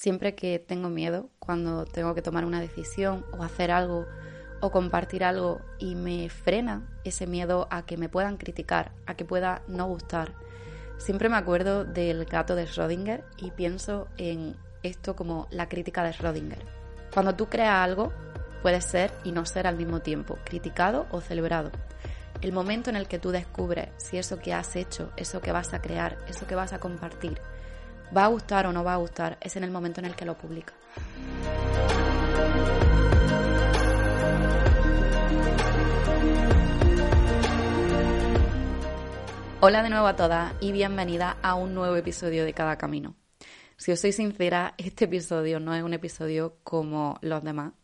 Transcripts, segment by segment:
Siempre que tengo miedo, cuando tengo que tomar una decisión o hacer algo o compartir algo y me frena ese miedo a que me puedan criticar, a que pueda no gustar, siempre me acuerdo del gato de Schrödinger y pienso en esto como la crítica de Schrödinger. Cuando tú creas algo, puede ser y no ser al mismo tiempo, criticado o celebrado. El momento en el que tú descubres si eso que has hecho, eso que vas a crear, eso que vas a compartir, va a gustar o no va a gustar, es en el momento en el que lo publica. Hola de nuevo a todas y bienvenida a un nuevo episodio de Cada Camino. Si os soy sincera, este episodio no es un episodio como los demás.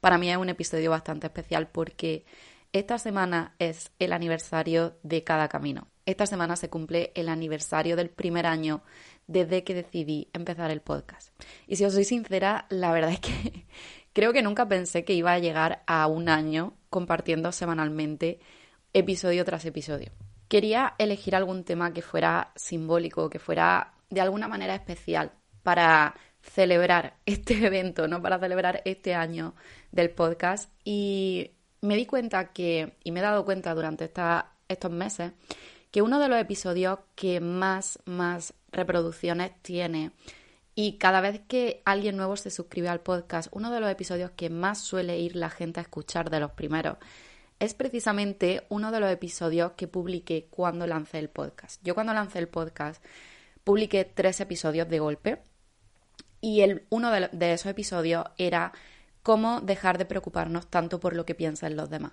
Para mí es un episodio bastante especial porque esta semana es el aniversario de Cada Camino. Esta semana se cumple el aniversario del primer año desde que decidí empezar el podcast. Y si os soy sincera, la verdad es que creo que nunca pensé que iba a llegar a un año compartiendo semanalmente episodio tras episodio. Quería elegir algún tema que fuera simbólico, que fuera de alguna manera especial para celebrar este evento, ¿no? Para celebrar este año del podcast. Y me di cuenta que, y me he dado cuenta durante estos meses, que uno de los episodios que más, más reproducciones tiene y cada vez que alguien nuevo se suscribe al podcast, uno de los episodios que más suele ir la gente a escuchar de los primeros es precisamente uno de los episodios que publiqué cuando lancé el podcast. Yo cuando lancé el podcast publiqué tres episodios de golpe y el, uno de, de esos episodios era cómo dejar de preocuparnos tanto por lo que piensan los demás.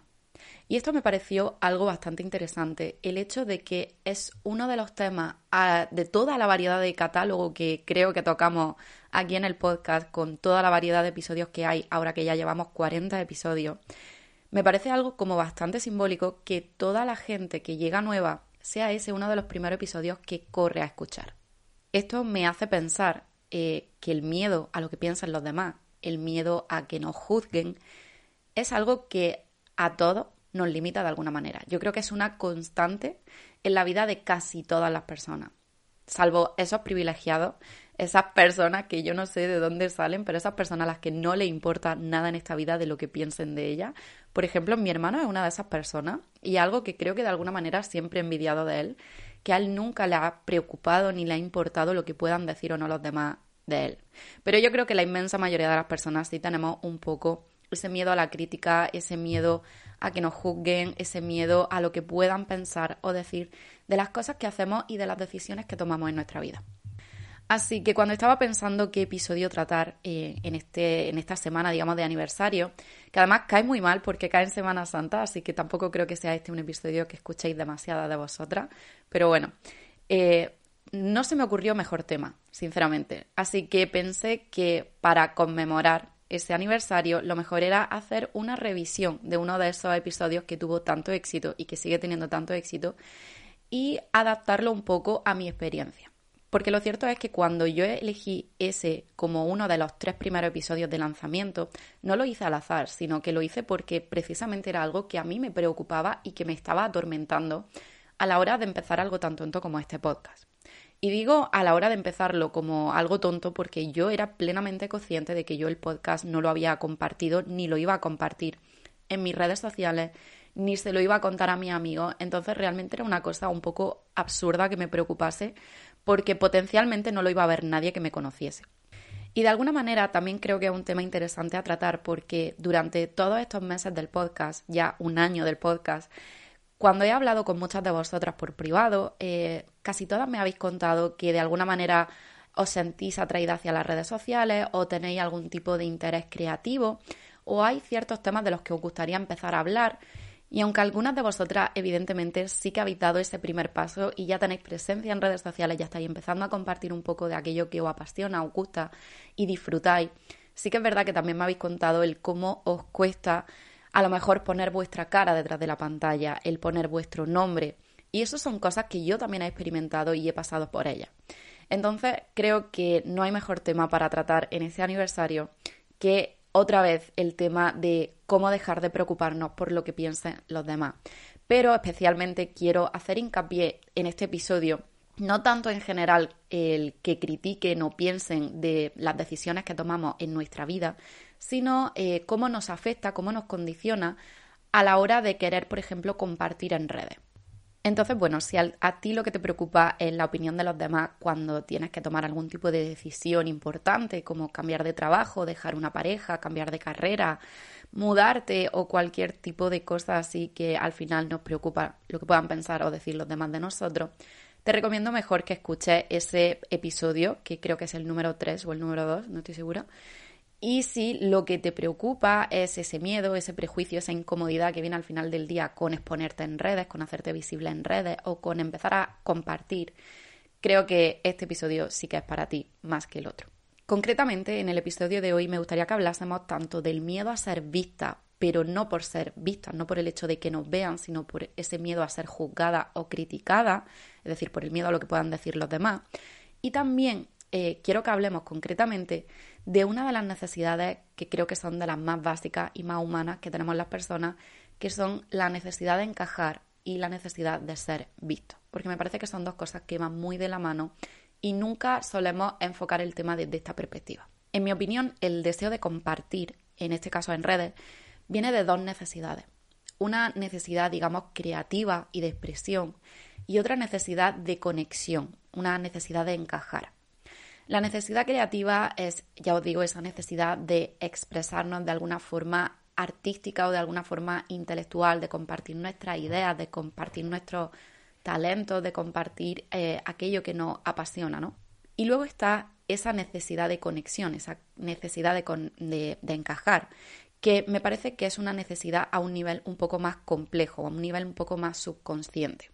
Y esto me pareció algo bastante interesante, el hecho de que es uno de los temas ah, de toda la variedad de catálogo que creo que tocamos aquí en el podcast, con toda la variedad de episodios que hay, ahora que ya llevamos 40 episodios, me parece algo como bastante simbólico que toda la gente que llega nueva sea ese uno de los primeros episodios que corre a escuchar. Esto me hace pensar eh, que el miedo a lo que piensan los demás, el miedo a que nos juzguen, es algo que a todos nos limita de alguna manera. Yo creo que es una constante en la vida de casi todas las personas, salvo esos privilegiados, esas personas que yo no sé de dónde salen, pero esas personas a las que no le importa nada en esta vida de lo que piensen de ella. Por ejemplo, mi hermano es una de esas personas y algo que creo que de alguna manera siempre he envidiado de él, que a él nunca le ha preocupado ni le ha importado lo que puedan decir o no los demás de él. Pero yo creo que la inmensa mayoría de las personas sí tenemos un poco ese miedo a la crítica, ese miedo a que nos juzguen, ese miedo a lo que puedan pensar o decir de las cosas que hacemos y de las decisiones que tomamos en nuestra vida. Así que cuando estaba pensando qué episodio tratar eh, en, este, en esta semana, digamos, de aniversario, que además cae muy mal porque cae en Semana Santa, así que tampoco creo que sea este un episodio que escuchéis demasiada de vosotras, pero bueno, eh, no se me ocurrió mejor tema, sinceramente. Así que pensé que para conmemorar ese aniversario, lo mejor era hacer una revisión de uno de esos episodios que tuvo tanto éxito y que sigue teniendo tanto éxito y adaptarlo un poco a mi experiencia. Porque lo cierto es que cuando yo elegí ese como uno de los tres primeros episodios de lanzamiento, no lo hice al azar, sino que lo hice porque precisamente era algo que a mí me preocupaba y que me estaba atormentando a la hora de empezar algo tan tonto como este podcast. Y digo a la hora de empezarlo como algo tonto porque yo era plenamente consciente de que yo el podcast no lo había compartido ni lo iba a compartir en mis redes sociales ni se lo iba a contar a mi amigo. Entonces realmente era una cosa un poco absurda que me preocupase porque potencialmente no lo iba a ver nadie que me conociese. Y de alguna manera también creo que es un tema interesante a tratar porque durante todos estos meses del podcast, ya un año del podcast, cuando he hablado con muchas de vosotras por privado, eh, casi todas me habéis contado que de alguna manera os sentís atraída hacia las redes sociales o tenéis algún tipo de interés creativo o hay ciertos temas de los que os gustaría empezar a hablar. Y aunque algunas de vosotras evidentemente sí que habéis dado ese primer paso y ya tenéis presencia en redes sociales, ya estáis empezando a compartir un poco de aquello que os apasiona, os gusta y disfrutáis, sí que es verdad que también me habéis contado el cómo os cuesta a lo mejor poner vuestra cara detrás de la pantalla, el poner vuestro nombre. Y eso son cosas que yo también he experimentado y he pasado por ellas. Entonces creo que no hay mejor tema para tratar en ese aniversario que otra vez el tema de cómo dejar de preocuparnos por lo que piensen los demás. Pero especialmente quiero hacer hincapié en este episodio, no tanto en general el que critiquen o piensen de las decisiones que tomamos en nuestra vida, sino eh, cómo nos afecta, cómo nos condiciona a la hora de querer, por ejemplo, compartir en redes. Entonces, bueno, si a, ti lo que te preocupa es la opinión de los demás cuando tienes que tomar algún tipo de decisión importante, como cambiar de trabajo, dejar una pareja, cambiar de carrera, mudarte o cualquier tipo de cosa así que al final nos preocupa lo que puedan pensar o decir los demás de nosotros, te recomiendo mejor que escuches ese episodio, que creo que es el número 3 o el número 2, no estoy segura, y si lo que te preocupa es ese miedo, ese prejuicio, esa incomodidad que viene al final del día con exponerte en redes, con hacerte visible en redes o con empezar a compartir, creo que este episodio sí que es para ti más que el otro. Concretamente, en el episodio de hoy me gustaría que hablásemos tanto del miedo a ser vista, pero no por ser vista, no por el hecho de que nos vean, sino por ese miedo a ser juzgada o criticada, es decir, por el miedo a lo que puedan decir los demás. Y también eh, quiero que hablemos concretamente de una de las necesidades que creo que son de las más básicas y más humanas que tenemos las personas, que son la necesidad de encajar y la necesidad de ser visto. Porque me parece que son dos cosas que van muy de la mano y nunca solemos enfocar el tema desde esta perspectiva. En mi opinión, el deseo de compartir, en este caso en redes, viene de dos necesidades. Una necesidad, digamos, creativa y de expresión y otra necesidad de conexión, una necesidad de encajar. La necesidad creativa es, ya os digo, esa necesidad de expresarnos de alguna forma artística o de alguna forma intelectual, de compartir nuestras ideas, de compartir nuestros talentos, de compartir eh, aquello que nos apasiona, ¿no? Y luego está esa necesidad de conexión, esa necesidad de, de encajar, que me parece que es una necesidad a un nivel un poco más complejo, a un nivel un poco más subconsciente.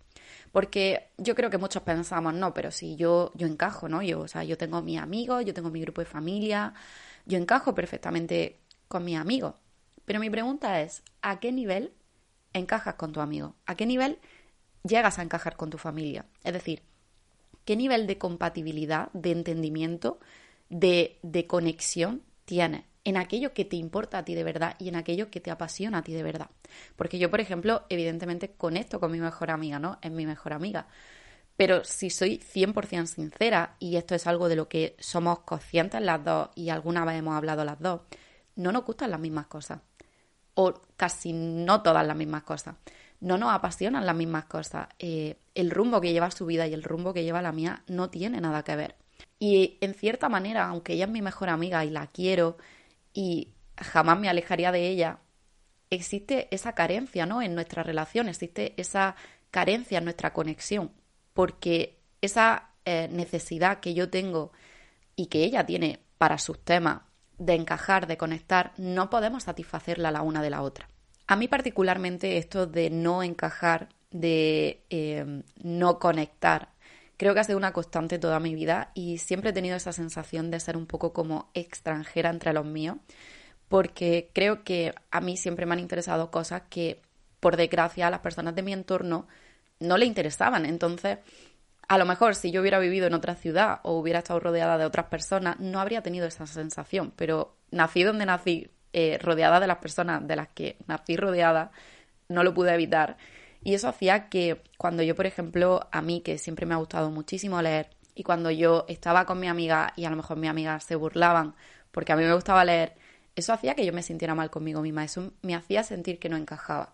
Porque yo creo que muchos pensamos, no, pero si yo, yo encajo, ¿no? Yo, o sea, yo tengo mis amigos, yo tengo mi grupo de familia, yo encajo perfectamente con mis amigos. Pero mi pregunta es, ¿a qué nivel encajas con tu amigo? ¿A qué nivel llegas a encajar con tu familia? Es decir, ¿qué nivel de compatibilidad, de entendimiento, de, de conexión tienes? En aquello que te importa a ti de verdad y en aquello que te apasiona a ti de verdad. Porque yo, por ejemplo, evidentemente conecto con mi mejor amiga, ¿no? Es mi mejor amiga. Pero si soy 100% sincera, y esto es algo de lo que somos conscientes las dos y alguna vez hemos hablado las dos, no nos gustan las mismas cosas. O casi no todas las mismas cosas. No nos apasionan las mismas cosas. Eh, el rumbo que lleva su vida y el rumbo que lleva la mía no tiene nada que ver. Y en cierta manera, aunque ella es mi mejor amiga y la quiero, y jamás me alejaría de ella, existe esa carencia, ¿no? En nuestra relación, existe esa carencia en nuestra conexión, porque esa eh, necesidad que yo tengo y que ella tiene para sus temas de encajar, de conectar, no podemos satisfacerla la una de la otra. A mí particularmente esto de no encajar, de eh, no conectar, creo que ha sido una constante toda mi vida y siempre he tenido esa sensación de ser un poco como extranjera entre los míos, porque creo que a mí siempre me han interesado cosas que, por desgracia, a las personas de mi entorno no le interesaban. Entonces, a lo mejor si yo hubiera vivido en otra ciudad o hubiera estado rodeada de otras personas, no habría tenido esa sensación, pero nací donde nací, eh, rodeada de las personas de las que nací rodeada, no lo pude evitar y eso hacía que cuando yo, por ejemplo, a mí, que siempre me ha gustado muchísimo leer, y cuando yo estaba con mi amiga y a lo mejor mi amiga se burlaban porque a mí me gustaba leer, eso hacía que yo me sintiera mal conmigo misma, eso me hacía sentir que no encajaba.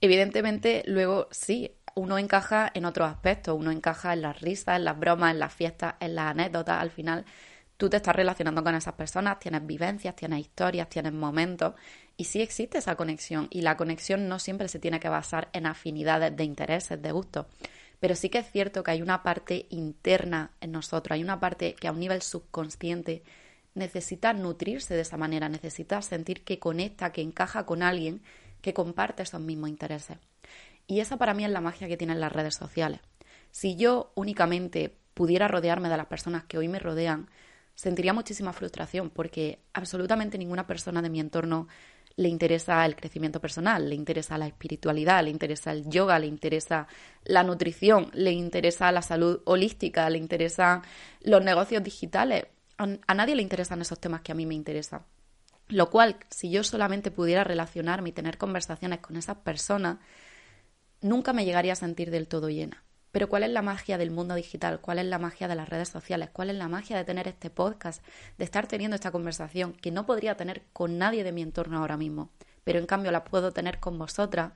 Evidentemente, luego sí, uno encaja en otros aspectos, uno encaja en las risas, en las bromas, en las fiestas, en las anécdotas, al final tú te estás relacionando con esas personas, tienes vivencias, tienes historias, tienes momentos y sí existe esa conexión y la conexión no siempre se tiene que basar en afinidades de intereses, de gustos, pero sí que es cierto que hay una parte interna en nosotros, hay una parte que a un nivel subconsciente necesita nutrirse de esa manera, necesita sentir que conecta, que encaja con alguien que comparte esos mismos intereses. Y esa para mí es la magia que tienen las redes sociales. Si yo únicamente pudiera rodearme de las personas que hoy me rodean, sentiría muchísima frustración porque absolutamente ninguna persona de mi entorno le interesa el crecimiento personal, le interesa la espiritualidad, le interesa el yoga, le interesa la nutrición, le interesa la salud holística, le interesan los negocios digitales. A, nadie le interesan esos temas que a mí me interesan. Lo cual, si yo solamente pudiera relacionarme y tener conversaciones con esas personas, nunca me llegaría a sentir del todo llena. Pero ¿cuál es la magia del mundo digital? ¿Cuál es la magia de las redes sociales? ¿Cuál es la magia de tener este podcast, de estar teniendo esta conversación que no podría tener con nadie de mi entorno ahora mismo? Pero en cambio la puedo tener con vosotras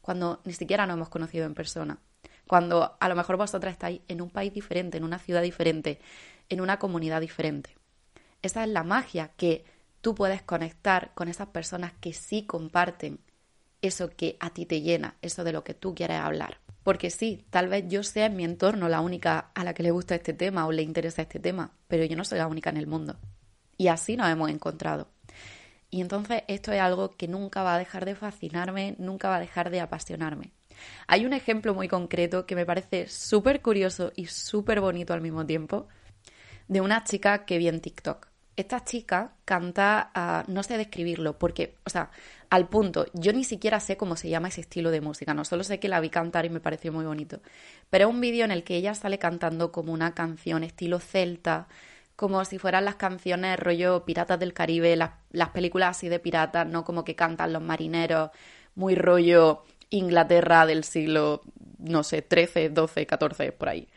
cuando ni siquiera nos hemos conocido en persona. Cuando a lo mejor vosotras estáis en un país diferente, en una ciudad diferente, en una comunidad diferente. Esa es la magia que tú puedes conectar con esas personas que sí comparten eso que a ti te llena, eso de lo que tú quieres hablar. Porque sí, tal vez yo sea en mi entorno la única a la que le gusta este tema o le interesa este tema, pero yo no soy la única en el mundo. Y así nos hemos encontrado. Y entonces esto es algo que nunca va a dejar de fascinarme, nunca va a dejar de apasionarme. Hay un ejemplo muy concreto que me parece súper curioso y súper bonito al mismo tiempo de una chica que vi en TikTok esta chica canta, a, no sé describirlo, porque, o sea, al punto, yo ni siquiera sé cómo se llama ese estilo de música, no solo sé que la vi cantar y me pareció muy bonito, pero es un vídeo en el que ella sale cantando como una canción estilo celta, como si fueran las canciones rollo Piratas del Caribe, las, las películas así de piratas, no como que cantan los marineros, muy rollo Inglaterra del siglo, no sé, 13, 12, 14, por ahí.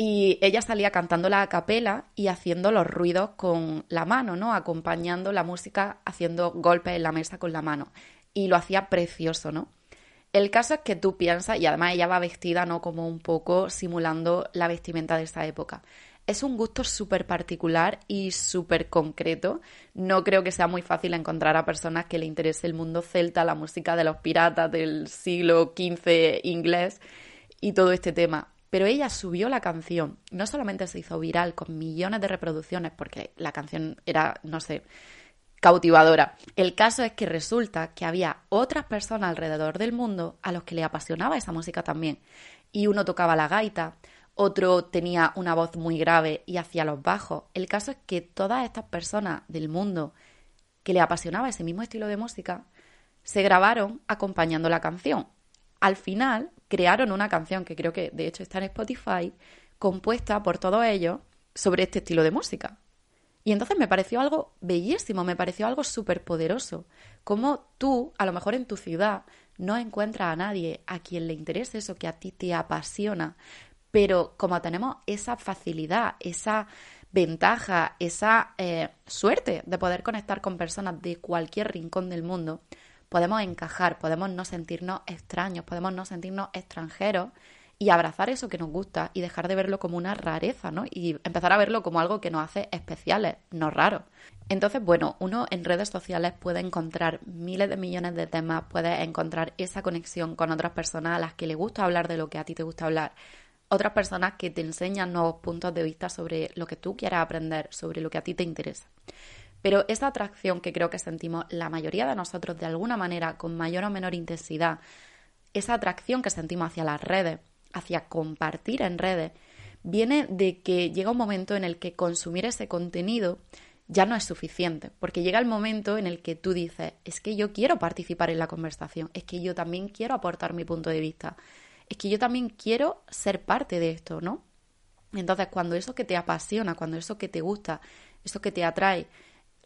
Y ella salía cantándola a capela y haciendo los ruidos con la mano, ¿no? Acompañando la música, haciendo golpes en la mesa con la mano. Y lo hacía precioso, ¿no? El caso es que tú piensas, y además ella va vestida, ¿no? Como un poco simulando la vestimenta de esa época. Es un gusto súper particular y súper concreto. No creo que sea muy fácil encontrar a personas que le interese el mundo celta, la música de los piratas del siglo XV inglés y todo este tema pero ella subió la canción. No solamente se hizo viral con millones de reproducciones, porque la canción era, no sé, cautivadora. El caso es que resulta que había otras personas alrededor del mundo a los que le apasionaba esa música también. Y uno tocaba la gaita, otro tenía una voz muy grave y hacía los bajos. El caso es que todas estas personas del mundo que le apasionaba ese mismo estilo de música se grabaron acompañando la canción. Al final, crearon una canción que creo que de hecho está en Spotify, compuesta por todos ellos sobre este estilo de música. Y entonces me pareció algo bellísimo, me pareció algo súper poderoso. Como tú, a lo mejor en tu ciudad, no encuentras a nadie a quien le interese eso que a ti te apasiona, pero como tenemos esa facilidad, esa ventaja, esa eh, suerte de poder conectar con personas de cualquier rincón del mundo, podemos encajar, podemos no sentirnos extraños, podemos no sentirnos extranjeros y abrazar eso que nos gusta y dejar de verlo como una rareza, ¿no? Y empezar a verlo como algo que nos hace especiales, no raros. Entonces, bueno, uno en redes sociales puede encontrar miles de millones de temas, puede encontrar esa conexión con otras personas a las que le gusta hablar de lo que a ti te gusta hablar, otras personas que te enseñan nuevos puntos de vista sobre lo que tú quieras aprender, sobre lo que a ti te interesa. Pero esa atracción que creo que sentimos la mayoría de nosotros de alguna manera con mayor o menor intensidad, esa atracción que sentimos hacia las redes, hacia compartir en redes, viene de que llega un momento en el que consumir ese contenido ya no es suficiente, porque llega el momento en el que tú dices, es que yo quiero participar en la conversación, es que yo también quiero aportar mi punto de vista, es que yo también quiero ser parte de esto, ¿no? Entonces, cuando eso que te apasiona, cuando eso que te gusta, eso que te atrae,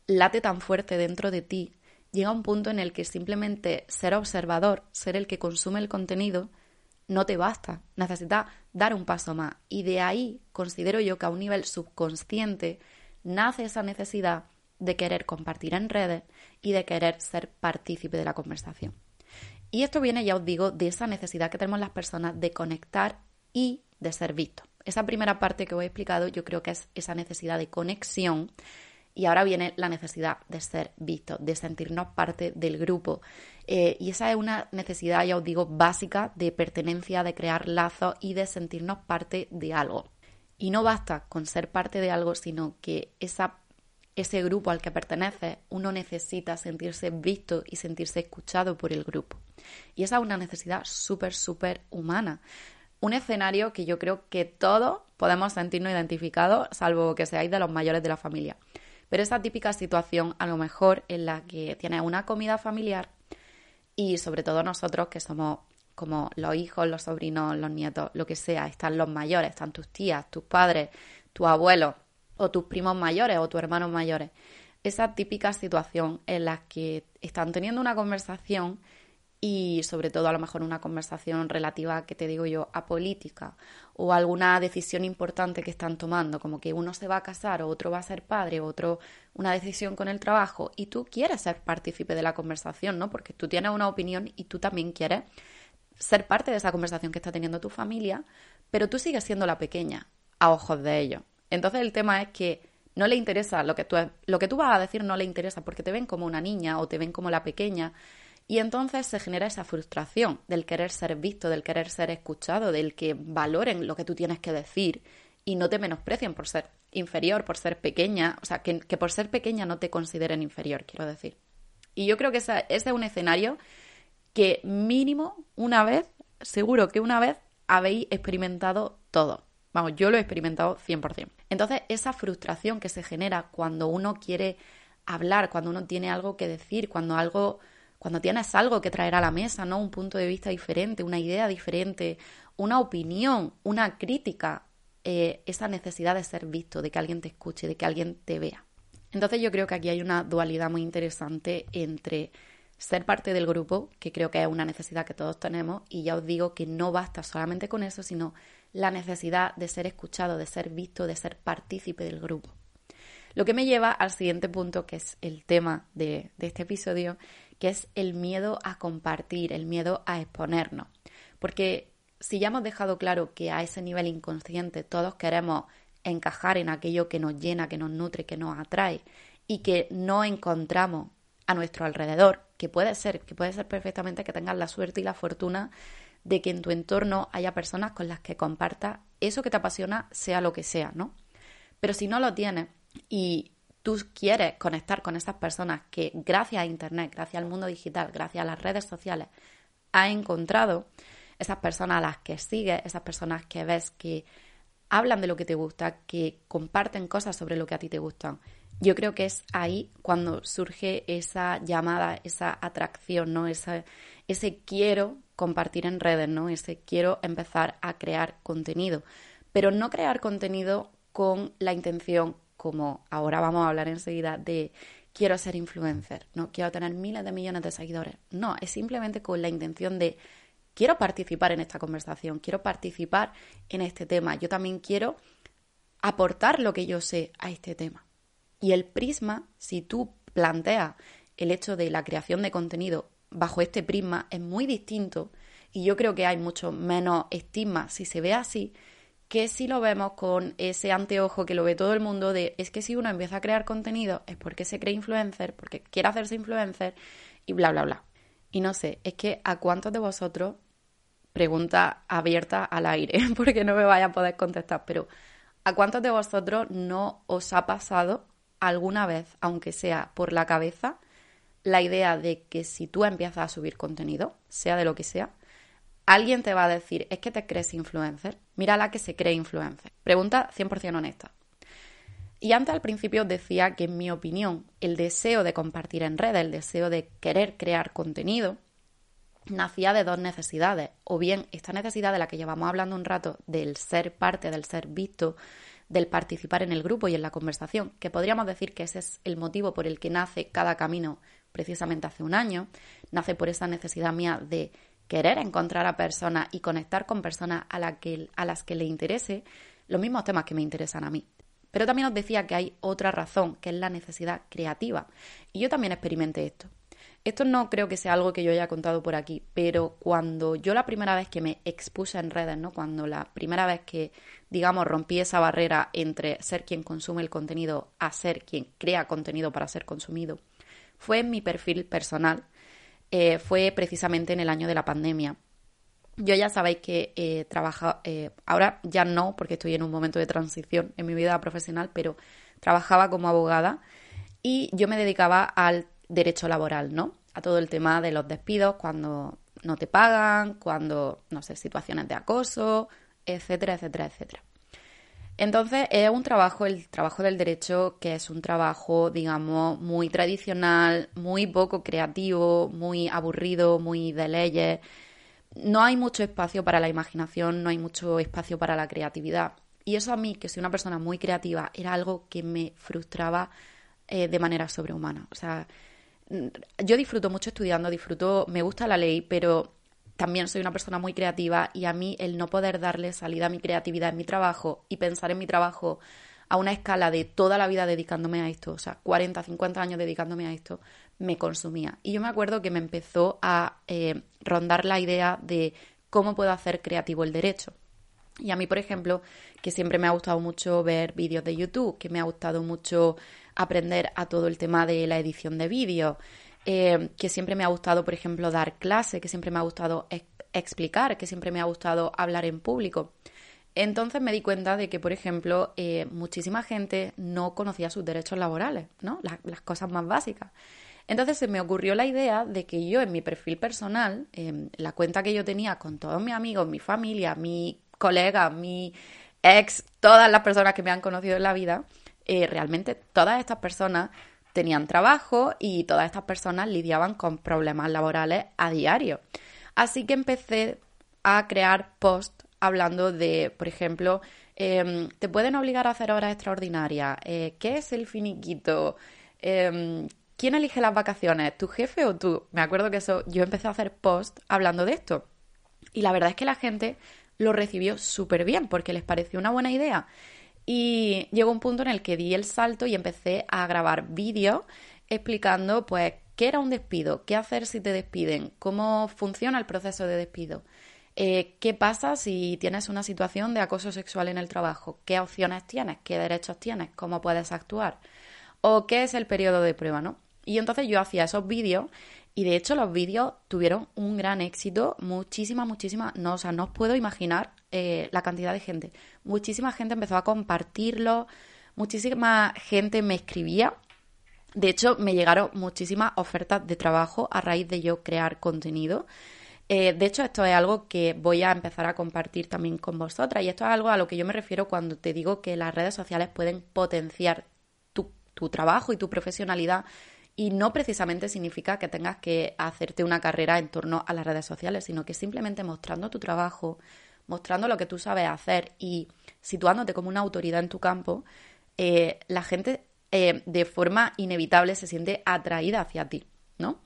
late tan fuerte dentro de ti, llega un punto en el que simplemente ser observador, ser el que consume el contenido, no te basta. Necesitas dar un paso más. Y de ahí considero yo que a un nivel subconsciente nace esa necesidad de querer compartir en redes y de querer ser partícipe de la conversación. Y esto viene, ya os digo, de esa necesidad que tenemos las personas de conectar y de ser visto. Esa primera parte que os he explicado yo creo que es esa necesidad de conexión y ahora viene la necesidad de ser visto, de sentirnos parte del grupo. Eh, y esa es una necesidad, ya os digo, básica de pertenencia, de crear lazos y de sentirnos parte de algo. Y no basta con ser parte de algo, sino que ese grupo al que pertenece, uno necesita sentirse visto y sentirse escuchado por el grupo. Y esa es una necesidad súper, súper humana. Un escenario que yo creo que todos podemos sentirnos identificados, salvo que seáis de los mayores de la familia. Pero esa típica situación, a lo mejor, en la que tienes una comida familiar y sobre todo nosotros que somos como los hijos, los sobrinos, los nietos, lo que sea, están los mayores, están tus tías, tus padres, tus abuelos, o tus primos mayores o tus hermanos mayores. Esa típica situación en la que están teniendo una conversación y sobre todo a lo mejor una conversación relativa, que te digo yo, a política o alguna decisión importante que están tomando, como que uno se va a casar o otro va a ser padre, o otro una decisión con el trabajo y tú quieres ser partícipe de la conversación, ¿no? Porque tú tienes una opinión y tú también quieres ser parte de esa conversación que está teniendo tu familia, pero tú sigues siendo la pequeña a ojos de ellos. Entonces el tema es que no le interesa lo que tú lo que tú vas a decir no le interesa porque te ven como una niña o te ven como la pequeña y entonces se genera esa frustración del querer ser visto, del querer ser escuchado, del que valoren lo que tú tienes que decir y no te menosprecien por ser inferior, por ser pequeña, o sea, que, por ser pequeña no te consideren inferior, quiero decir. Y yo creo que ese es un escenario que mínimo una vez, seguro que una vez habéis experimentado todo. Vamos, yo lo he experimentado 100%. Entonces, esa frustración que se genera cuando uno quiere hablar, cuando uno tiene algo que decir, cuando algo cuando tienes algo que traer a la mesa, ¿no? Un punto de vista diferente, una idea diferente, una opinión, una crítica, eh, esa necesidad de ser visto, de que alguien te escuche, de que alguien te vea. Entonces yo creo que aquí hay una dualidad muy interesante entre ser parte del grupo, que creo que es una necesidad que todos tenemos, y ya os digo que no basta solamente con eso, sino la necesidad de ser escuchado, de ser visto, de ser partícipe del grupo. Lo que me lleva al siguiente punto, que es el tema de, este episodio, que es el miedo a compartir, el miedo a exponernos. Porque si ya hemos dejado claro que a ese nivel inconsciente todos queremos encajar en aquello que nos llena, que nos nutre, que nos atrae y que no encontramos a nuestro alrededor, que puede ser, que puede ser perfectamente que tengas la suerte y la fortuna de que en tu entorno haya personas con las que compartas eso que te apasiona, sea lo que sea, ¿no? Pero si no lo tienes y tú quieres conectar con esas personas que gracias a Internet, gracias al mundo digital, gracias a las redes sociales, has encontrado, esas personas a las que sigues, esas personas que ves que hablan de lo que te gusta, que comparten cosas sobre lo que a ti te gustan. Yo creo que es ahí cuando surge esa llamada, esa atracción, ¿no? Esa, ese quiero compartir en redes, ¿no? Ese quiero empezar a crear contenido. Pero no crear contenido con la intención, como ahora vamos a hablar enseguida, de quiero ser influencer, no quiero tener miles de millones de seguidores. No, es simplemente con la intención de quiero participar en esta conversación, quiero participar en este tema, yo también quiero aportar lo que yo sé a este tema. Y el prisma, si tú planteas el hecho de la creación de contenido bajo este prisma es muy distinto y yo creo que hay mucho menos estigma si se ve así que si lo vemos con ese anteojo que lo ve todo el mundo de es que si uno empieza a crear contenido es porque se cree influencer, porque quiere hacerse influencer y bla, bla, bla. Y no sé, es que a cuántos de vosotros, pregunta abierta al aire, porque no me vaya a poder contestar, pero ¿a cuántos de vosotros no os ha pasado alguna vez, aunque sea por la cabeza, la idea de que si tú empiezas a subir contenido, sea de lo que sea, alguien te va a decir, es que te crees influencer. Mira la que se cree influencer. Pregunta 100% honesta. Y antes al principio decía que en mi opinión el deseo de compartir en red, el deseo de querer crear contenido, nacía de dos necesidades. O bien esta necesidad de la que llevamos hablando un rato, del ser parte, del ser visto, del participar en el grupo y en la conversación, que podríamos decir que ese es el motivo por el que nace cada camino precisamente hace un año, nace por esa necesidad mía de querer encontrar a personas y conectar con personas a, que, a las que le interese los mismos temas que me interesan a mí. Pero también os decía que hay otra razón, que es la necesidad creativa. Y yo también experimenté esto. Esto no creo que sea algo que yo haya contado por aquí, pero cuando yo la primera vez que me expuse en redes, ¿no? Cuando la primera vez que, digamos, rompí esa barrera entre ser quien consume el contenido a ser quien crea contenido para ser consumido, fue en mi perfil personal, eh, fue precisamente en el año de la pandemia. Yo ya sabéis que eh, trabaja, eh, ahora ya no, porque estoy en un momento de transición en mi vida profesional, pero trabajaba como abogada y yo me dedicaba al derecho laboral, ¿no? A todo el tema de los despidos cuando no te pagan, cuando, no sé, situaciones de acoso, etcétera, etcétera, etcétera. Entonces es un trabajo, el trabajo del derecho, que es un trabajo, digamos, muy tradicional, muy poco creativo, muy aburrido, muy de leyes. No hay mucho espacio para la imaginación, no hay mucho espacio para la creatividad. Y eso a mí, que soy una persona muy creativa, era algo que me frustraba eh, de manera sobrehumana. O sea, yo disfruto mucho estudiando, disfruto, me gusta la ley, pero también soy una persona muy creativa y a mí el no poder darle salida a mi creatividad en mi trabajo y pensar en mi trabajo a una escala de toda la vida dedicándome a esto, o sea, 40, 50 años dedicándome a esto, me consumía. Y yo me acuerdo que me empezó a eh, rondar la idea de cómo puedo hacer creativo el derecho. Y a mí, por ejemplo, que siempre me ha gustado mucho ver vídeos de YouTube, que me ha gustado mucho aprender a todo el tema de la edición de vídeos, eh, que siempre me ha gustado, por ejemplo, dar clase, que siempre me ha gustado explicar, que siempre me ha gustado hablar en público. Entonces me di cuenta de que, por ejemplo, eh, muchísima gente no conocía sus derechos laborales, ¿no? Las, cosas más básicas. Entonces se me ocurrió la idea de que yo en mi perfil personal, la cuenta que yo tenía con todos mis amigos, mi familia, mi colega, mi ex, todas las personas que me han conocido en la vida, eh, realmente todas estas personas tenían trabajo y todas estas personas lidiaban con problemas laborales a diario. Así que empecé a crear posts hablando de, por ejemplo, em, te pueden obligar a hacer horas extraordinarias, eh, ¿qué es el finiquito? Em, ¿Quién elige las vacaciones? ¿Tu jefe o tú? Me acuerdo que eso, yo empecé a hacer posts hablando de esto. Y la verdad es que la gente lo recibió súper bien porque les pareció una buena idea. Y llegó un punto en el que di el salto y empecé a grabar vídeos explicando, pues, qué era un despido, qué hacer si te despiden, cómo funciona el proceso de despido, eh, qué pasa si tienes una situación de acoso sexual en el trabajo, qué opciones tienes, qué derechos tienes, cómo puedes actuar, o qué es el periodo de prueba, ¿no? Y entonces yo hacía esos vídeos y de hecho los vídeos tuvieron un gran éxito, muchísima, muchísima, no, o sea, no os puedo imaginar eh, la cantidad de gente. Muchísima gente empezó a compartirlo, muchísima gente me escribía. De hecho, me llegaron muchísimas ofertas de trabajo a raíz de yo crear contenido. Eh, de hecho, esto es algo que voy a empezar a compartir también con vosotras y esto es algo a lo que yo me refiero cuando te digo que las redes sociales pueden potenciar tu, tu trabajo y tu profesionalidad y no precisamente significa que tengas que hacerte una carrera en torno a las redes sociales, sino que simplemente mostrando tu trabajo, mostrando lo que tú sabes hacer y situándote como una autoridad en tu campo, eh, la gente eh, de forma inevitable se siente atraída hacia ti, ¿no?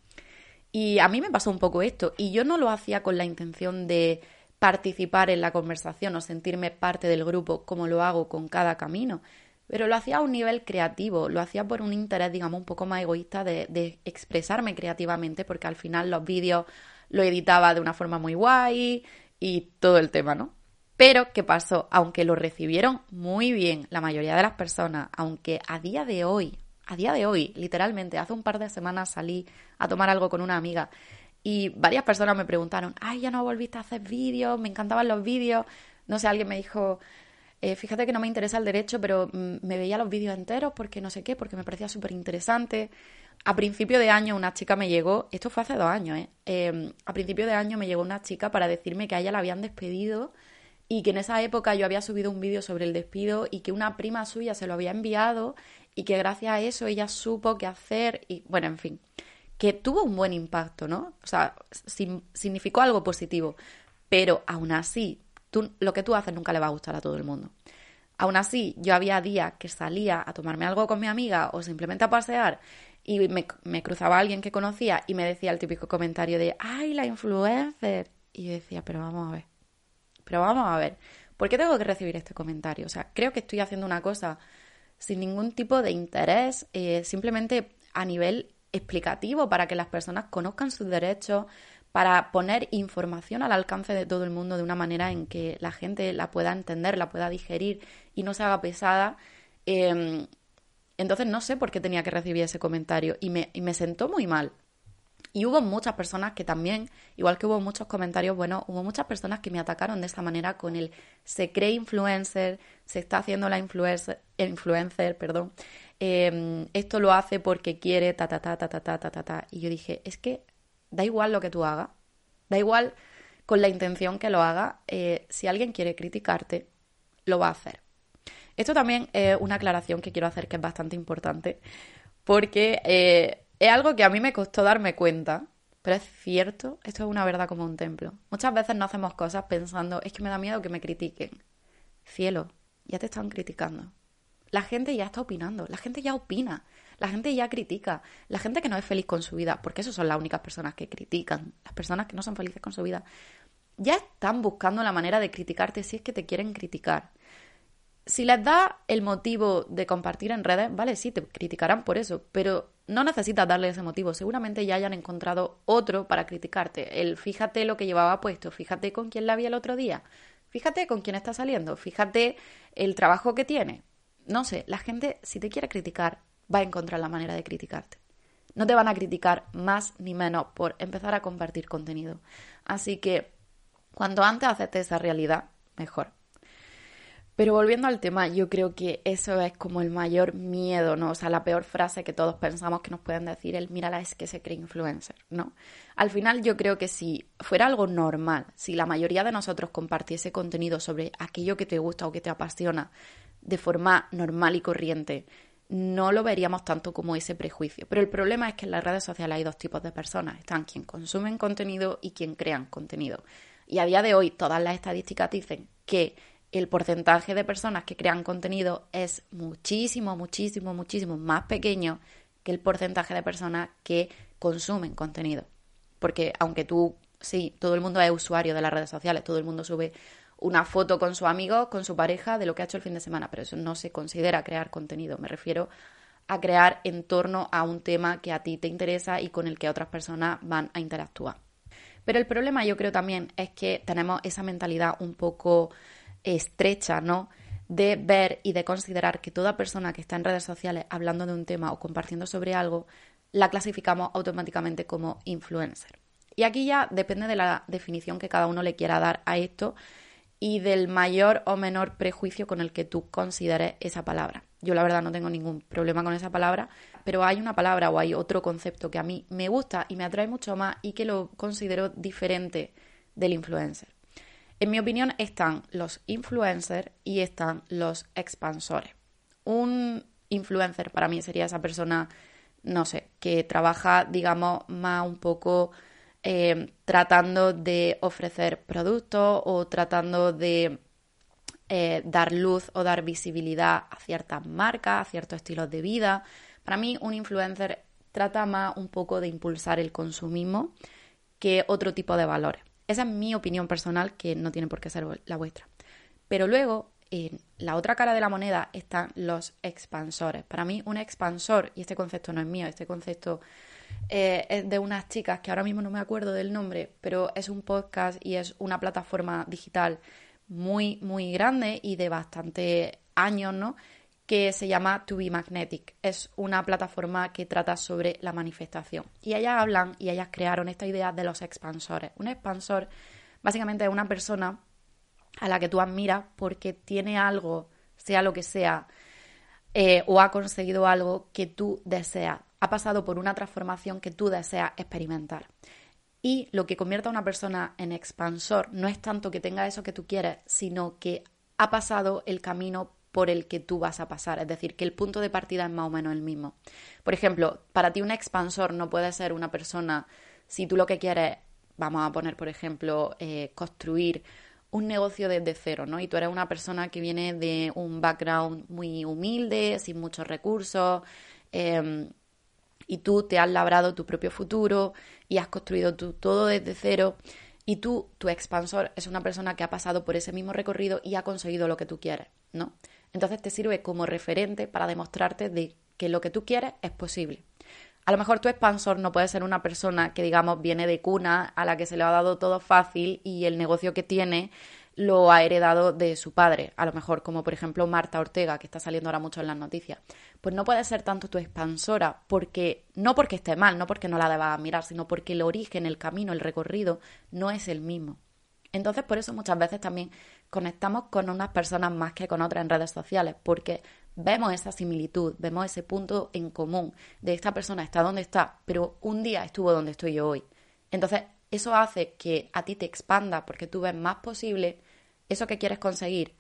Y a mí me pasó un poco esto, y yo no lo hacía con la intención de participar en la conversación o sentirme parte del grupo como lo hago con cada camino, pero lo hacía a un nivel creativo, lo hacía por un interés, digamos, un poco más egoísta de, expresarme creativamente, porque al final los vídeos lo editaba de una forma muy guay y todo el tema, ¿no? Pero, ¿qué pasó? Aunque lo recibieron muy bien la mayoría de las personas, aunque a día de hoy, a día de hoy, literalmente, hace un par de semanas salí a tomar algo con una amiga y varias personas me preguntaron, ay, ya no volviste a hacer vídeos, me encantaban los vídeos. No sé, alguien me dijo, eh, fíjate que no me interesa el derecho, pero mm, me veía los vídeos enteros porque no sé qué, porque me parecía súper interesante. A principio de año una chica me llegó, esto fue hace dos años, ¿eh? Em, a principio de año me llegó una chica para decirme que a ella la habían despedido y que en esa época yo había subido un vídeo sobre el despido y que una prima suya se lo había enviado y que gracias a eso ella supo qué hacer y bueno, en fin, que tuvo un buen impacto, ¿no? O sea, significó algo positivo, pero aún así lo que tú haces nunca le va a gustar a todo el mundo. Aún así, yo había días que salía a tomarme algo con mi amiga o simplemente a pasear y me, me cruzaba alguien que conocía y me decía el típico comentario de, ay, la influencer. Y yo decía, pero vamos a ver, pero vamos a ver, ¿por qué tengo que recibir este comentario? O sea, creo que estoy haciendo una cosa sin ningún tipo de interés, eh, simplemente a nivel explicativo para que las personas conozcan sus derechos, para poner información al alcance de todo el mundo de una manera en que la gente la pueda entender, la pueda digerir y no se haga pesada. Em, entonces no sé por qué tenía que recibir ese comentario y me, sentó muy mal. Y hubo muchas personas que también, igual que hubo muchos comentarios, bueno, hubo muchas personas que me atacaron de esta manera con el se cree influencer, se está haciendo la influencer, influencer perdón, em, esto lo hace porque quiere, ta, ta, ta, ta, ta, ta, ta, ta. Y yo dije, es que da igual lo que tú hagas, da igual con la intención que lo haga, eh, si alguien quiere criticarte, lo va a hacer. Esto también es una aclaración que quiero hacer que es bastante importante, porque eh, es algo que a mí me costó darme cuenta, pero es cierto, esto es una verdad como un templo. Muchas veces no hacemos cosas pensando, es que me da miedo que me critiquen. Cielo, ya te están criticando. La gente ya está opinando, la gente ya opina, la gente ya critica, la gente que no es feliz con su vida, porque esas son las únicas personas que critican, las personas que no son felices con su vida, ya están buscando la manera de criticarte si es que te quieren criticar. Si les da el motivo de compartir en redes, vale, sí, te criticarán por eso, pero no necesitas darle ese motivo. Seguramente ya hayan encontrado otro para criticarte. El fíjate lo que llevaba puesto, fíjate con quién la vi el otro día, fíjate con quién está saliendo, fíjate el trabajo que tiene. No sé, la gente, si te quiere criticar, va a encontrar la manera de criticarte. No te van a criticar más ni menos por empezar a compartir contenido. Así que, cuanto antes aceptes esa realidad, mejor. Pero volviendo al tema, yo creo que eso es como el mayor miedo, ¿no? O sea, la peor frase que todos pensamos que nos pueden decir, el mírala es que se cree influencer, ¿no? Al final yo creo que si fuera algo normal, si la mayoría de nosotros compartiese contenido sobre aquello que te gusta o que te apasiona de forma normal y corriente, no lo veríamos tanto como ese prejuicio. Pero el problema es que en las redes sociales hay dos tipos de personas. Están quien consumen contenido y quien crean contenido. Y a día de hoy todas las estadísticas dicen que el porcentaje de personas que crean contenido es muchísimo, muchísimo, muchísimo más pequeño que el porcentaje de personas que consumen contenido. Porque aunque tú, sí, todo el mundo es usuario de las redes sociales, todo el mundo sube una foto con su amigo, con su pareja, de lo que ha hecho el fin de semana, pero eso no se considera crear contenido. Me refiero a crear en torno a un tema que a ti te interesa y con el que otras personas van a interactuar. Pero el problema yo creo también es que tenemos esa mentalidad un poco estrecha, ¿no? De ver y de considerar que toda persona que está en redes sociales hablando de un tema o compartiendo sobre algo, la clasificamos automáticamente como influencer. Y aquí ya depende de la definición que cada uno le quiera dar a esto y del mayor o menor prejuicio con el que tú consideres esa palabra. Yo la verdad no tengo ningún problema con esa palabra, pero hay una palabra o hay otro concepto que a mí me gusta y me atrae mucho más y que lo considero diferente del influencer. En mi opinión están los influencers y están los expansores. Un influencer para mí sería esa persona, no sé, que trabaja, digamos, más un poco eh, tratando de ofrecer productos o tratando de eh, dar luz o dar visibilidad a ciertas marcas, a ciertos estilos de vida. Para mí, un influencer trata más un poco de impulsar el consumismo que otro tipo de valores. Esa es mi opinión personal, que no tiene por qué ser la vuestra. Pero luego, en la otra cara de la moneda están los expansores. Para mí, un expansor, y este concepto no es mío, este concepto eh, es de unas chicas que ahora mismo no me acuerdo del nombre, pero es un podcast y es una plataforma digital muy, muy grande y de bastante años, ¿no? que se llama To Be Magnetic. Es una plataforma que trata sobre la manifestación. Y ellas hablan y ellas crearon esta idea de los expansores. Un expansor básicamente es una persona a la que tú admiras porque tiene algo, sea lo que sea, eh, o ha conseguido algo que tú deseas. Ha pasado por una transformación que tú deseas experimentar. Y lo que convierte a una persona en expansor no es tanto que tenga eso que tú quieres, sino que ha pasado el camino por el que tú vas a pasar. Es decir, que el punto de partida es más o menos el mismo. Por ejemplo, para ti un expansor no puede ser una persona, si tú lo que quieres, vamos a poner, por ejemplo, eh, construir un negocio desde cero, ¿no? Y tú eres una persona que viene de un background muy humilde, sin muchos recursos, em, y tú te has labrado tu propio futuro y has construido todo desde cero. Y tú, tu expansor, es una persona que ha pasado por ese mismo recorrido y ha conseguido lo que tú quieres, ¿no? Entonces te sirve como referente para demostrarte de que lo que tú quieres es posible. A lo mejor tu expansor no puede ser una persona que, digamos, viene de cuna, a la que se le ha dado todo fácil y el negocio que tiene lo ha heredado de su padre. A lo mejor, como por ejemplo Marta Ortega, que está saliendo ahora mucho en las noticias. Pues no puede ser tanto tu expansora, porque no porque esté mal, no porque no la debas mirar, sino porque el origen, el camino, el recorrido no es el mismo. Entonces, por eso muchas veces también conectamos con unas personas más que con otras en redes sociales, porque vemos esa similitud, vemos ese punto en común de esta persona está donde está, pero un día estuvo donde estoy yo hoy. Entonces, eso hace que a ti te expanda porque tú ves más posible eso que quieres conseguir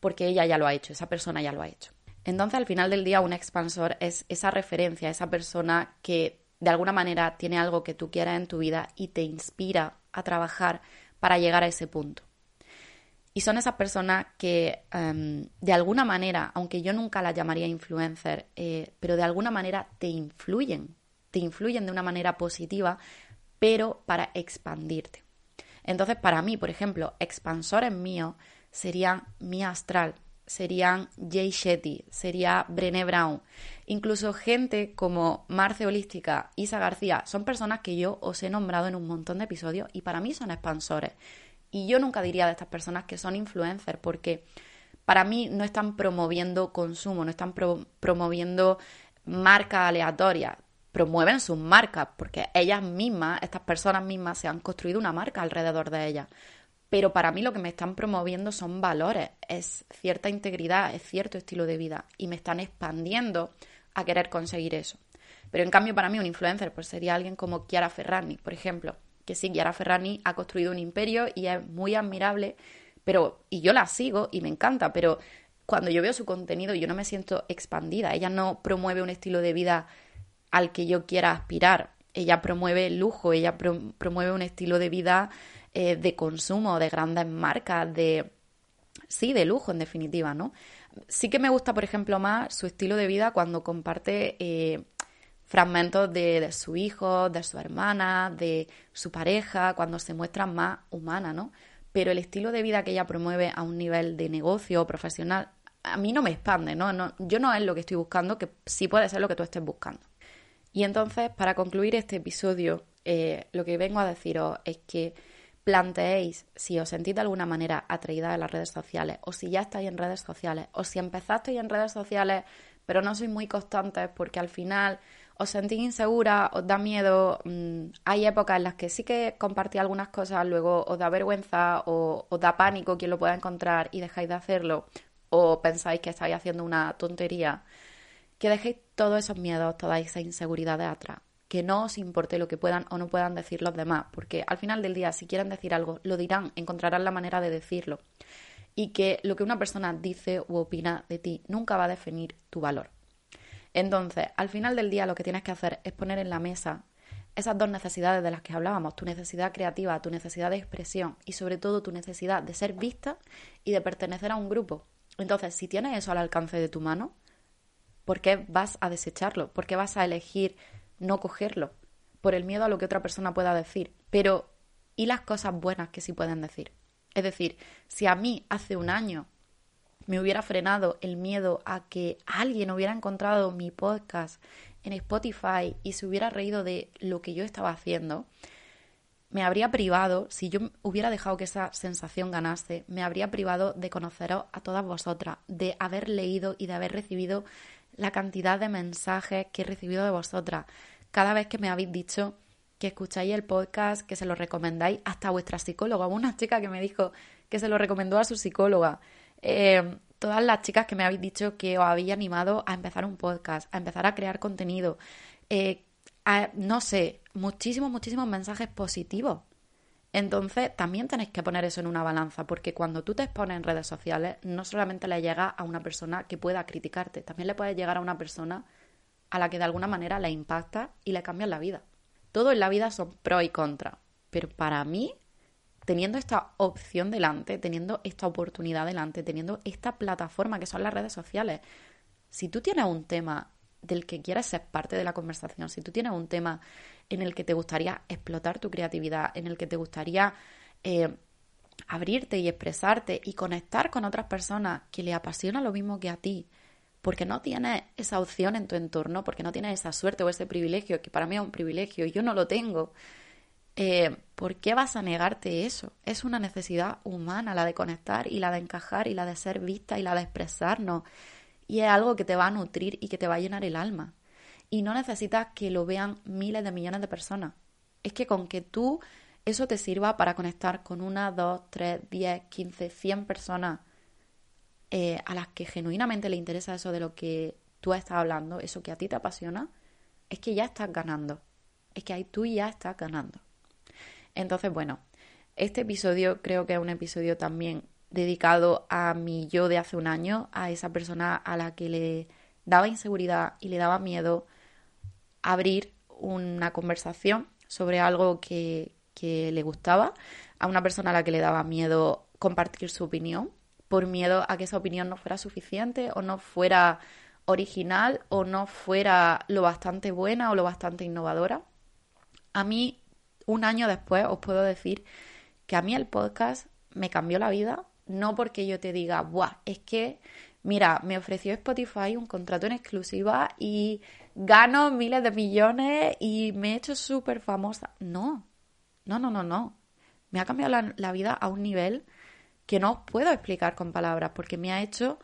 porque ella ya lo ha hecho, esa persona ya lo ha hecho. Entonces, al final del día, un expansor es esa referencia, esa persona que de alguna manera tiene algo que tú quieras en tu vida y te inspira a trabajar para llegar a ese punto. Y son esas personas que em, de alguna manera, aunque yo nunca las llamaría influencer, eh, pero de alguna manera te influyen, te influyen de una manera positiva, pero para expandirte. Entonces, para mí, por ejemplo, expansores míos serían mi astral, serían Jay Shetty, sería Brené Brown, incluso gente como Marce Holística, Isa García, son personas que yo os he nombrado en un montón de episodios y para mí son expansores. Y yo nunca diría de estas personas que son influencers porque para mí no están promoviendo consumo, no están promoviendo marcas aleatorias, promueven sus marcas porque ellas mismas, estas personas mismas, se han construido una marca alrededor de ellas pero para mí lo que me están promoviendo son valores, es cierta integridad, es cierto estilo de vida y me están expandiendo a querer conseguir eso. Pero en cambio para mí un influencer pues sería alguien como Chiara Ferrani, por ejemplo, que sí, Chiara Ferrani ha construido un imperio y es muy admirable, pero y yo la sigo y me encanta, pero cuando yo veo su contenido yo no me siento expandida, ella no promueve un estilo de vida al que yo quiera aspirar, ella promueve el lujo, ella promueve un estilo de vida eh, de consumo, de grandes marcas, de... Sí, de lujo en definitiva, ¿no? Sí que me gusta, por ejemplo, más su estilo de vida cuando comparte eh, fragmentos de, su hijo, de su hermana, de su pareja, cuando se muestra más humana, ¿no? Pero el estilo de vida que ella promueve a un nivel de negocio profesional, a mí no me expande, ¿no? no yo no es lo que estoy buscando, que sí puede ser lo que tú estés buscando. Y entonces, para concluir este episodio, eh, lo que vengo a deciros es que planteéis si os sentís de alguna manera atraída a las redes sociales o si ya estáis en redes sociales o si empezasteis en redes sociales pero no sois muy constantes porque al final os sentís insegura, os da miedo, mm, hay épocas en las que sí que compartí algunas cosas, luego os da vergüenza o os da pánico quien lo pueda encontrar y dejáis de hacerlo o pensáis que estáis haciendo una tontería, que dejéis todos esos miedos, toda esa inseguridad de atrás que no os importe lo que puedan o no puedan decir los demás, porque al final del día, si quieren decir algo, lo dirán, encontrarán la manera de decirlo. Y que lo que una persona dice u opina de ti nunca va a definir tu valor. Entonces, al final del día, lo que tienes que hacer es poner en la mesa esas dos necesidades de las que hablábamos, tu necesidad creativa, tu necesidad de expresión y sobre todo tu necesidad de ser vista y de pertenecer a un grupo. Entonces, si tienes eso al alcance de tu mano, ¿por qué vas a desecharlo? ¿Por qué vas a elegir no cogerlo por el miedo a lo que otra persona pueda decir. Pero, ¿y las cosas buenas que sí pueden decir? Es decir, si a mí hace un año me hubiera frenado el miedo a que alguien hubiera encontrado mi podcast en Spotify y se hubiera reído de lo que yo estaba haciendo, me habría privado, si yo hubiera dejado que esa sensación ganase, me habría privado de conoceros a todas vosotras, de haber leído y de haber recibido la cantidad de mensajes que he recibido de vosotras. Cada vez que me habéis dicho que escucháis el podcast, que se lo recomendáis hasta a vuestra psicóloga. Una chica que me dijo que se lo recomendó a su psicóloga. Eh, todas las chicas que me habéis dicho que os habéis animado a empezar un podcast, a empezar a crear contenido. Eh, no sé, muchísimos, muchísimos mensajes positivos. Entonces, también tenéis que poner eso en una balanza, porque cuando tú te expones en redes sociales, no solamente le llega a una persona que pueda criticarte, también le puede llegar a una persona a la que de alguna manera le impacta y le cambia la vida. Todo en la vida son pros y contras, pero para mí, teniendo esta opción delante, teniendo esta oportunidad delante, teniendo esta plataforma que son las redes sociales, si tú tienes un tema del que quieres ser parte de la conversación, si tú tienes un tema en el que te gustaría explotar tu creatividad, en el que te gustaría eh, abrirte y expresarte y conectar con otras personas que le apasiona lo mismo que a ti, porque no tienes esa opción en tu entorno, porque no tienes esa suerte o ese privilegio, que para mí es un privilegio y yo no lo tengo, eh, ¿por qué vas a negarte eso? Es una necesidad humana la de conectar y la de encajar y la de ser vista y la de expresarnos y es algo que te va a nutrir y que te va a llenar el alma. Y no necesitas que lo vean miles de millones de personas. Es que con que tú eso te sirva para conectar con una, dos, tres, diez, quince, cien personas eh, a las que genuinamente le interesa eso de lo que tú estás hablando, eso que a ti te apasiona, es que ya estás ganando. Es que ahí tú ya estás ganando. Entonces, bueno, este episodio creo que es un episodio también dedicado a mi yo de hace un año, a esa persona a la que le daba inseguridad y le daba miedo abrir una conversación sobre algo que, que le gustaba, a una persona a la que le daba miedo compartir su opinión, por miedo a que esa opinión no fuera suficiente o no fuera original o no fuera lo bastante buena o lo bastante innovadora. A mí, un año después, os puedo decir que a mí el podcast me cambió la vida, no porque yo te diga, Buah, es que, mira, me ofreció Spotify un contrato en exclusiva y gano miles de millones y me he hecho súper famosa. No, no, no, no, no. Me ha cambiado la, vida a un nivel que no os puedo explicar con palabras, porque me ha hecho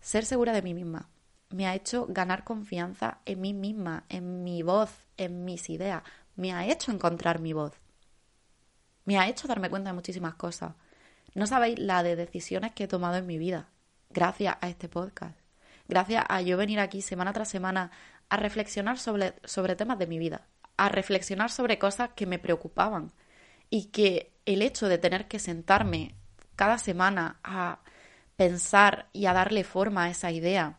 ser segura de mí misma, me ha hecho ganar confianza en mí misma, en mi voz, en mis ideas, me ha hecho encontrar mi voz, me ha hecho darme cuenta de muchísimas cosas. No sabéis la de decisiones que he tomado en mi vida, gracias a este podcast, gracias a yo venir aquí semana tras semana a reflexionar sobre, sobre temas de mi vida, a reflexionar sobre cosas que me preocupaban y que el hecho de tener que sentarme cada semana a pensar y a darle forma a esa idea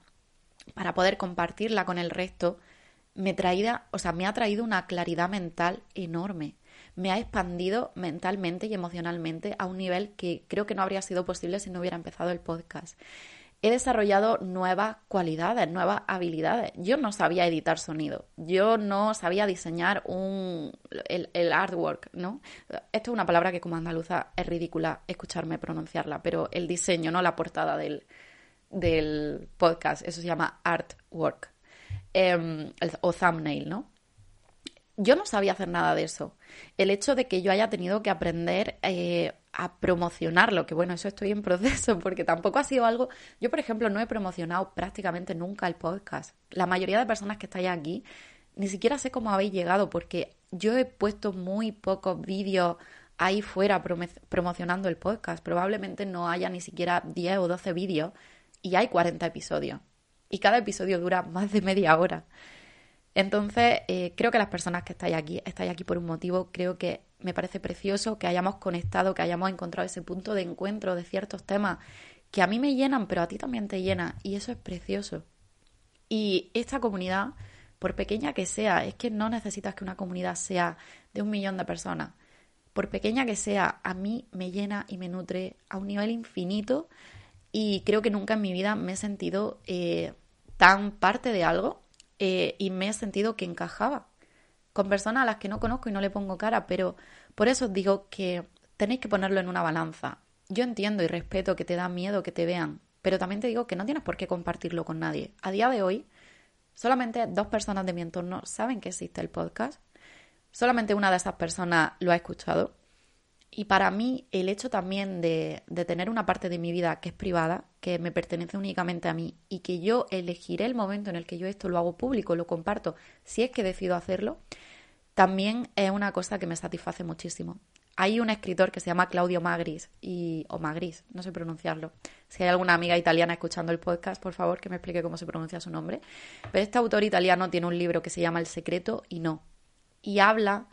para poder compartirla con el resto, me traída, o sea, me ha traído una claridad mental enorme. Me ha expandido mentalmente y emocionalmente a un nivel que creo que no habría sido posible si no hubiera empezado el podcast he desarrollado nuevas cualidades, nuevas habilidades. Yo no sabía editar sonido, yo no sabía diseñar un, el, artwork, ¿no? Esto es una palabra que como andaluza es ridícula escucharme pronunciarla, pero el diseño, no la portada del, del podcast, eso se llama artwork em, o thumbnail, ¿no? Yo no sabía hacer nada de eso. El hecho de que yo haya tenido que aprender eh, a promocionarlo, que bueno, eso estoy en proceso porque tampoco ha sido algo... Yo, por ejemplo, no he promocionado prácticamente nunca el podcast. La mayoría de personas que estáis aquí, ni siquiera sé cómo habéis llegado porque yo he puesto muy pocos vídeos ahí fuera promocionando el podcast. Probablemente no haya ni siquiera 10 o 12 vídeos y hay 40 episodios. Y cada episodio dura más de media hora. Entonces, eh, creo que las personas que estáis aquí, estáis aquí por un motivo, creo que me parece precioso que hayamos conectado, que hayamos encontrado ese punto de encuentro de ciertos temas que a mí me llenan, pero a ti también te llena, y eso es precioso. Y esta comunidad, por pequeña que sea, es que no necesitas que una comunidad sea de un millón de personas. Por pequeña que sea, a mí me llena y me nutre a un nivel infinito y creo que nunca en mi vida me he sentido eh, tan parte de algo eh, y me he sentido que encajaba con personas a las que no conozco y no le pongo cara, pero por eso os digo que tenéis que ponerlo en una balanza. Yo entiendo y respeto que te da miedo que te vean, pero también te digo que no tienes por qué compartirlo con nadie. A día de hoy, solamente dos personas de mi entorno saben que existe el podcast. Solamente una de esas personas lo ha escuchado. Y para mí, el hecho también de, de, tener una parte de mi vida que es privada, que me pertenece únicamente a mí y que yo elegiré el momento en el que yo esto lo hago público, lo comparto, si es que decido hacerlo, también es una cosa que me satisface muchísimo. Hay un escritor que se llama Claudio Magris, y, o Magris, no sé pronunciarlo. Si hay alguna amiga italiana escuchando el podcast, por favor que me explique cómo se pronuncia su nombre. Pero este autor italiano tiene un libro que se llama El secreto y no. Y habla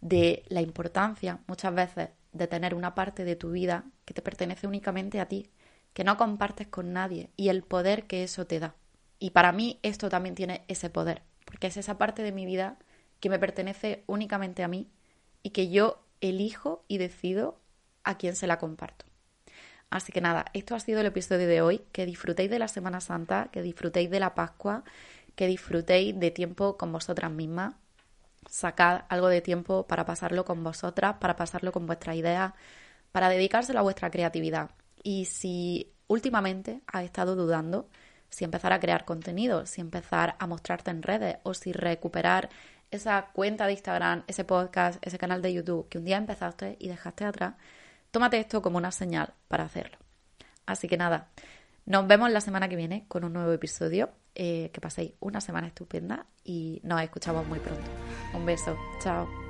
de la importancia muchas veces de tener una parte de tu vida que te pertenece únicamente a ti, que no compartes con nadie y el poder que eso te da. Y para mí esto también tiene ese poder, porque es esa parte de mi vida que me pertenece únicamente a mí y que yo elijo y decido a quién se la comparto. Así que nada, esto ha sido el episodio de hoy. Que disfrutéis de la Semana Santa, que disfrutéis de la Pascua, que disfrutéis de tiempo con vosotras mismas. Sacad algo de tiempo para pasarlo con vosotras, para pasarlo con vuestras ideas, para dedicárselo a vuestra creatividad. Y si últimamente has estado dudando si empezar a crear contenido, si empezar a mostrarte en redes o si recuperar esa cuenta de Instagram, ese podcast, ese canal de YouTube que un día empezaste y dejaste atrás, tómate esto como una señal para hacerlo. Así que nada, nos vemos la semana que viene con un nuevo episodio. Eh, que paséis una semana estupenda y nos escuchamos muy pronto. Un beso, chao.